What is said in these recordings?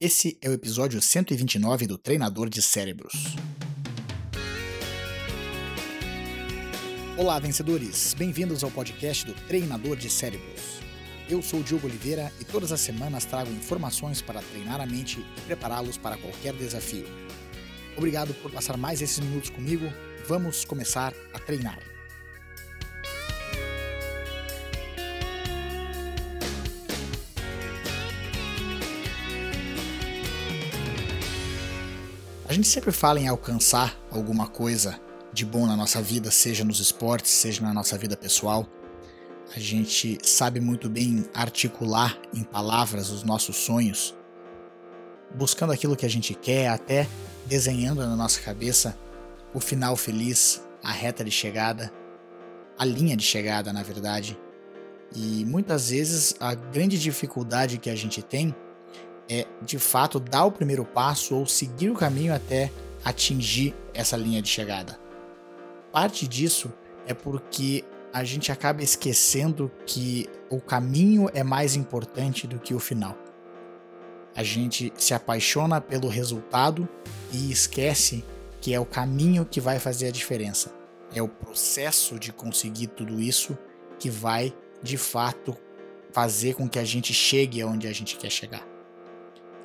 Esse é o episódio 129 do Treinador de Cérebros. Olá, vencedores! Bem-vindos ao podcast do Treinador de Cérebros. Eu sou o Diogo Oliveira e todas as semanas trago informações para treinar a mente e prepará-los para qualquer desafio. Obrigado por passar mais esses minutos comigo. Vamos começar a treinar. A gente sempre fala em alcançar alguma coisa de bom na nossa vida, seja nos esportes, seja na nossa vida pessoal. A gente sabe muito bem articular em palavras os nossos sonhos, buscando aquilo que a gente quer, até desenhando na nossa cabeça o final feliz, a reta de chegada, a linha de chegada, na verdade. E muitas vezes a grande dificuldade que a gente tem é de fato dar o primeiro passo ou seguir o caminho até atingir essa linha de chegada. Parte disso é porque a gente acaba esquecendo que o caminho é mais importante do que o final. A gente se apaixona pelo resultado e esquece que é o caminho que vai fazer a diferença. É o processo de conseguir tudo isso que vai, de fato, fazer com que a gente chegue aonde a gente quer chegar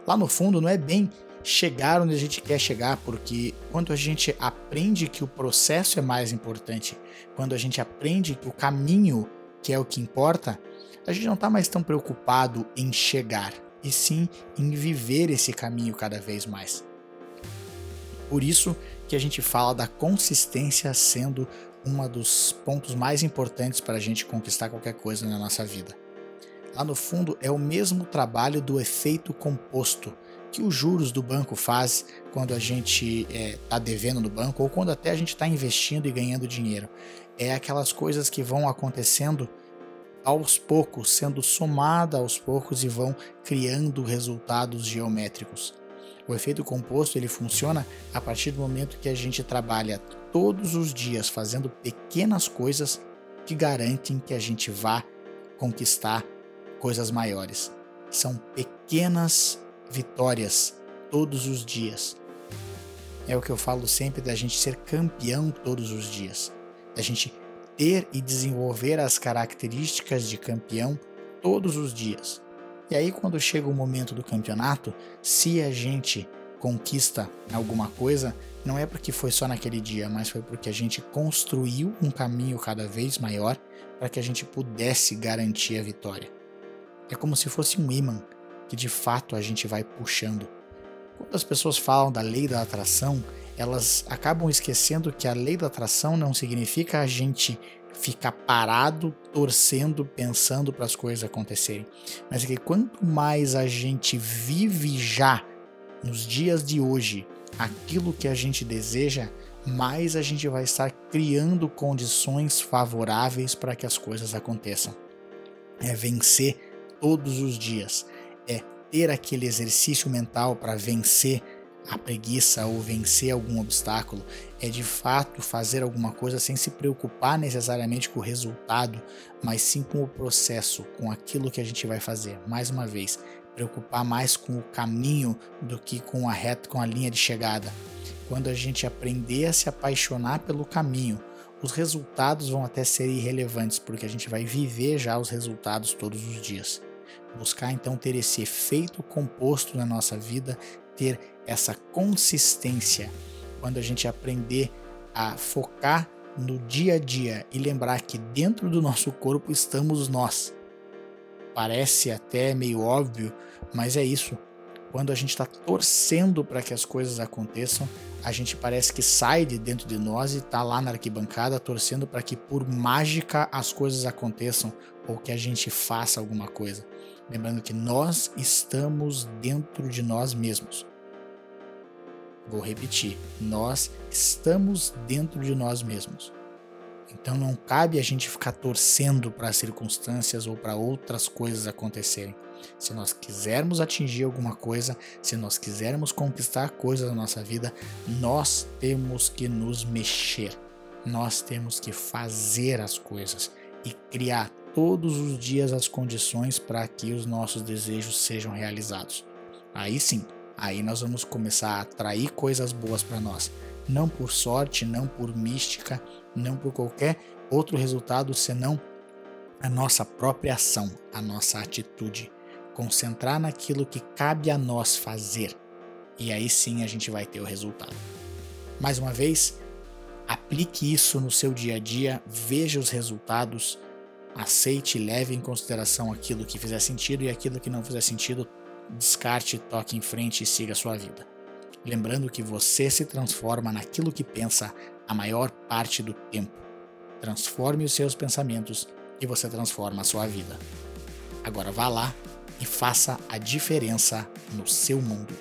lá no fundo não é bem chegar onde a gente quer chegar, porque quando a gente aprende que o processo é mais importante, quando a gente aprende que o caminho que é o que importa, a gente não está mais tão preocupado em chegar, e sim em viver esse caminho cada vez mais. Por isso que a gente fala da consistência sendo um dos pontos mais importantes para a gente conquistar qualquer coisa na nossa vida. Lá no fundo é o mesmo trabalho do efeito composto que os juros do banco faz quando a gente está é, tá devendo no banco ou quando até a gente está investindo e ganhando dinheiro. É aquelas coisas que vão acontecendo aos poucos, sendo somada aos poucos e vão criando resultados geométricos. O efeito composto ele funciona a partir do momento que a gente trabalha todos os dias fazendo pequenas coisas que garantem que a gente vá conquistar coisas maiores. São pequenas vitórias todos os dias. É o que eu falo sempre da gente ser campeão todos os dias. Da gente ter e desenvolver as características de campeão todos os dias. E aí, quando chega o momento do campeonato, se a gente conquista alguma coisa, não é porque foi só naquele dia, mas foi porque a gente construiu um caminho cada vez maior para que a gente pudesse garantir a vitória. É como se fosse um imã que de fato a gente vai puxando. Quando as pessoas falam da lei da atração, elas acabam esquecendo que a lei da atração não significa a gente ficar parado, torcendo, pensando para as coisas acontecerem. Mas é que quanto mais a gente vive já nos dias de hoje aquilo que a gente deseja, mais a gente vai estar criando condições favoráveis para que as coisas aconteçam. É vencer todos os dias. É ter aquele exercício mental para vencer a preguiça ou vencer algum obstáculo, é de fato fazer alguma coisa sem se preocupar necessariamente com o resultado, mas sim com o processo, com aquilo que a gente vai fazer. Mais uma vez, preocupar mais com o caminho do que com a reta, com a linha de chegada. Quando a gente aprender a se apaixonar pelo caminho, os resultados vão até ser irrelevantes, porque a gente vai viver já os resultados todos os dias. Buscar então ter esse efeito composto na nossa vida, ter essa consistência. Quando a gente aprender a focar no dia a dia e lembrar que dentro do nosso corpo estamos nós. Parece até meio óbvio, mas é isso. Quando a gente está torcendo para que as coisas aconteçam, a gente parece que sai de dentro de nós e está lá na arquibancada torcendo para que por mágica as coisas aconteçam ou que a gente faça alguma coisa. Lembrando que nós estamos dentro de nós mesmos. Vou repetir: nós estamos dentro de nós mesmos. Então não cabe a gente ficar torcendo para as circunstâncias ou para outras coisas acontecerem. Se nós quisermos atingir alguma coisa, se nós quisermos conquistar coisas na nossa vida, nós temos que nos mexer. Nós temos que fazer as coisas e criar todos os dias as condições para que os nossos desejos sejam realizados. Aí sim, aí nós vamos começar a atrair coisas boas para nós. Não por sorte, não por mística, não por qualquer outro resultado senão a nossa própria ação, a nossa atitude. Concentrar naquilo que cabe a nós fazer. E aí sim a gente vai ter o resultado. Mais uma vez, aplique isso no seu dia a dia, veja os resultados, aceite e leve em consideração aquilo que fizer sentido e aquilo que não fizer sentido, descarte, toque em frente e siga a sua vida. Lembrando que você se transforma naquilo que pensa a maior parte do tempo. Transforme os seus pensamentos e você transforma a sua vida. Agora vá lá e faça a diferença no seu mundo.